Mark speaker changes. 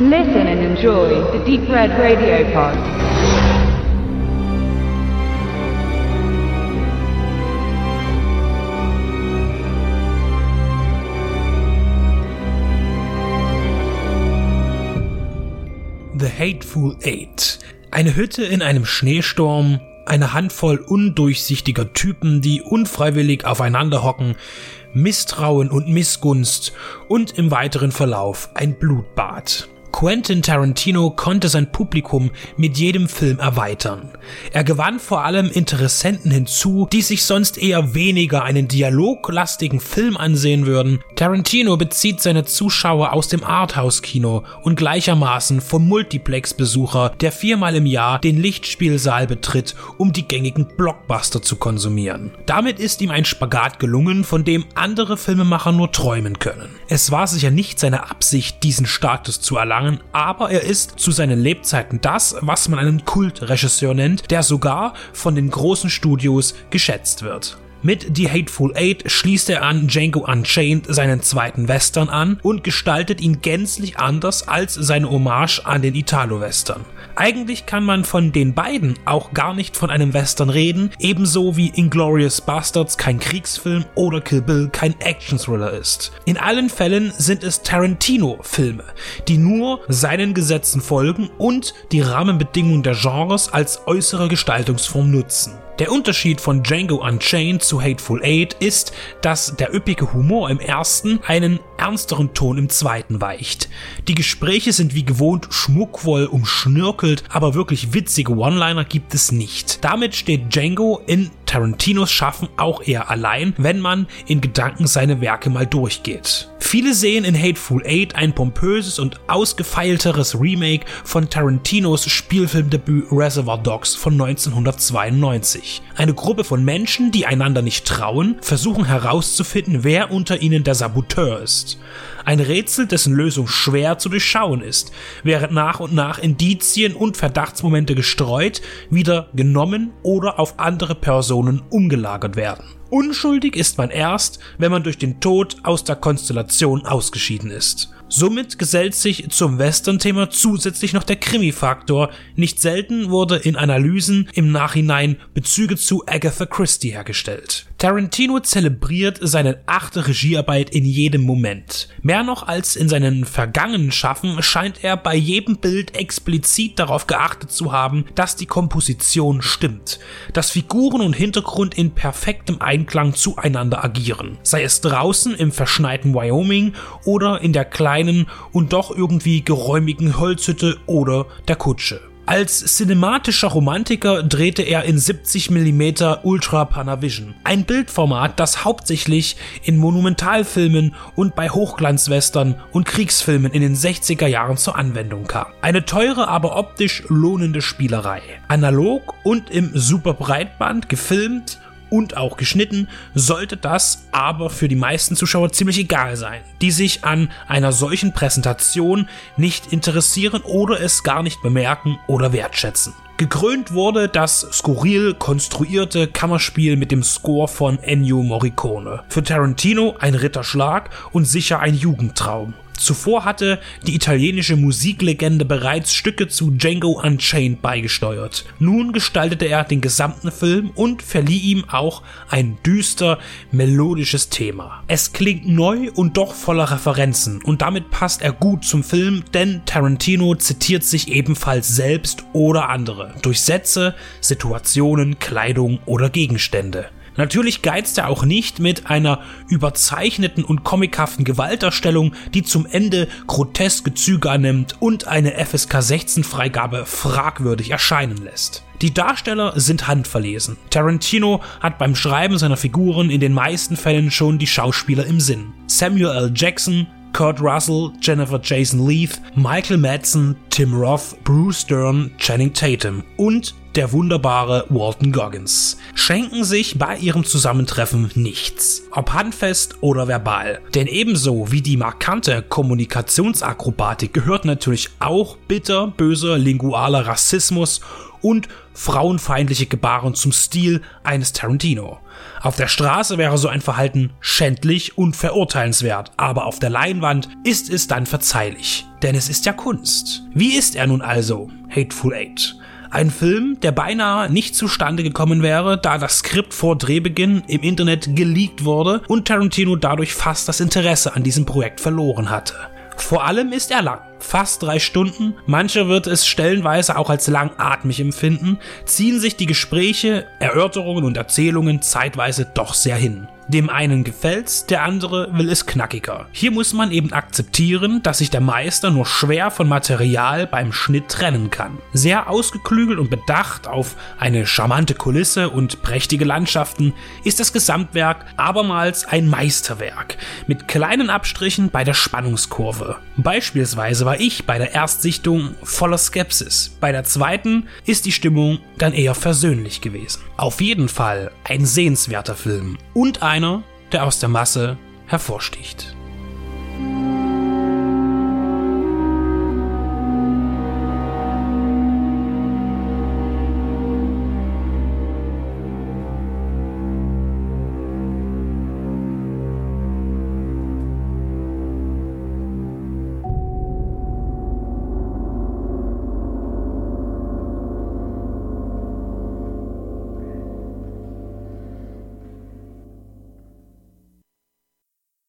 Speaker 1: Listen and enjoy the Deep Red Radio Pod.
Speaker 2: The Hateful Eight. Eine Hütte in einem Schneesturm, eine Handvoll undurchsichtiger Typen, die unfreiwillig aufeinander hocken, Misstrauen und Missgunst und im weiteren Verlauf ein Blutbad. Quentin Tarantino konnte sein Publikum mit jedem Film erweitern. Er gewann vor allem Interessenten hinzu, die sich sonst eher weniger einen dialoglastigen Film ansehen würden. Tarantino bezieht seine Zuschauer aus dem Arthouse-Kino und gleichermaßen vom Multiplex-Besucher, der viermal im Jahr den Lichtspielsaal betritt, um die gängigen Blockbuster zu konsumieren. Damit ist ihm ein Spagat gelungen, von dem andere Filmemacher nur träumen können. Es war sicher nicht seine Absicht, diesen Status zu erlangen, gegangen, aber er ist zu seinen Lebzeiten das, was man einen Kultregisseur nennt, der sogar von den großen Studios geschätzt wird. Mit The Hateful Eight schließt er an Django Unchained seinen zweiten Western an und gestaltet ihn gänzlich anders als seine Hommage an den Italo-Western. Eigentlich kann man von den beiden auch gar nicht von einem Western reden, ebenso wie Inglorious Bastards kein Kriegsfilm oder Kill Bill kein Action-Thriller ist. In allen Fällen sind es Tarantino-Filme, die nur seinen Gesetzen folgen und die Rahmenbedingungen der Genres als äußere Gestaltungsform nutzen. Der Unterschied von Django Unchained zu Hateful Eight ist, dass der üppige Humor im ersten einen ernsteren Ton im zweiten weicht. Die Gespräche sind wie gewohnt schmuckvoll umschnörkelt, aber wirklich witzige One-Liner gibt es nicht. Damit steht Django in Tarantinos Schaffen auch eher allein, wenn man in Gedanken seine Werke mal durchgeht. Viele sehen in Hateful Eight ein pompöses und ausgefeilteres Remake von Tarantinos Spielfilmdebüt Reservoir Dogs von 1992. Eine Gruppe von Menschen, die einander nicht trauen, versuchen herauszufinden, wer unter ihnen der Saboteur ist. Ein Rätsel, dessen Lösung schwer zu durchschauen ist, während nach und nach Indizien und Verdachtsmomente gestreut, wieder genommen oder auf andere Personen umgelagert werden. Unschuldig ist man erst, wenn man durch den Tod aus der Konstellation ausgeschieden ist. Somit gesellt sich zum Western-Thema zusätzlich noch der Krimi-Faktor. Nicht selten wurde in Analysen im Nachhinein Bezüge zu Agatha Christie hergestellt. Tarantino zelebriert seine achte Regiearbeit in jedem Moment. Mehr noch als in seinen vergangenen Schaffen scheint er bei jedem Bild explizit darauf geachtet zu haben, dass die Komposition stimmt, dass Figuren und Hintergrund in perfektem Einklang zueinander agieren, sei es draußen im verschneiten Wyoming oder in der kleinen und doch irgendwie geräumigen Holzhütte oder der Kutsche. Als cinematischer Romantiker drehte er in 70 mm Ultra Panavision, ein Bildformat, das hauptsächlich in Monumentalfilmen und bei Hochglanzwestern und Kriegsfilmen in den 60er Jahren zur Anwendung kam. Eine teure, aber optisch lohnende Spielerei. Analog und im Superbreitband gefilmt und auch geschnitten, sollte das aber für die meisten Zuschauer ziemlich egal sein, die sich an einer solchen Präsentation nicht interessieren oder es gar nicht bemerken oder wertschätzen. Gekrönt wurde das skurril konstruierte Kammerspiel mit dem Score von Ennio Morricone. Für Tarantino ein Ritterschlag und sicher ein Jugendtraum. Zuvor hatte die italienische Musiklegende bereits Stücke zu Django Unchained beigesteuert. Nun gestaltete er den gesamten Film und verlieh ihm auch ein düster, melodisches Thema. Es klingt neu und doch voller Referenzen und damit passt er gut zum Film, denn Tarantino zitiert sich ebenfalls selbst oder andere durch Sätze, Situationen, Kleidung oder Gegenstände. Natürlich geizt er auch nicht mit einer überzeichneten und comichaften Gewalterstellung, die zum Ende groteske Züge annimmt und eine FSK 16 Freigabe fragwürdig erscheinen lässt. Die Darsteller sind handverlesen. Tarantino hat beim Schreiben seiner Figuren in den meisten Fällen schon die Schauspieler im Sinn. Samuel L. Jackson, Kurt Russell, Jennifer Jason Leith, Michael Madsen, Tim Roth, Bruce Dern, Channing Tatum und der wunderbare Walton Goggins, schenken sich bei ihrem Zusammentreffen nichts, ob handfest oder verbal. Denn ebenso wie die markante Kommunikationsakrobatik gehört natürlich auch bitter böser lingualer Rassismus und frauenfeindliche Gebaren zum Stil eines Tarantino. Auf der Straße wäre so ein Verhalten schändlich und verurteilenswert, aber auf der Leinwand ist es dann verzeihlich, denn es ist ja Kunst. Wie ist er nun also, Hateful Eight? Ein Film, der beinahe nicht zustande gekommen wäre, da das Skript vor Drehbeginn im Internet geleakt wurde und Tarantino dadurch fast das Interesse an diesem Projekt verloren hatte. Vor allem ist er lang fast drei Stunden, manche wird es stellenweise auch als langatmig empfinden, ziehen sich die Gespräche, Erörterungen und Erzählungen zeitweise doch sehr hin. Dem einen gefällt's, der andere will es knackiger. Hier muss man eben akzeptieren, dass sich der Meister nur schwer von Material beim Schnitt trennen kann. Sehr ausgeklügelt und bedacht auf eine charmante Kulisse und prächtige Landschaften ist das Gesamtwerk abermals ein Meisterwerk mit kleinen Abstrichen bei der Spannungskurve. Beispielsweise war ich bei der Erstsichtung voller Skepsis. Bei der zweiten ist die Stimmung dann eher versöhnlich gewesen. Auf jeden Fall ein sehenswerter Film und ein einer, der aus der Masse hervorsticht.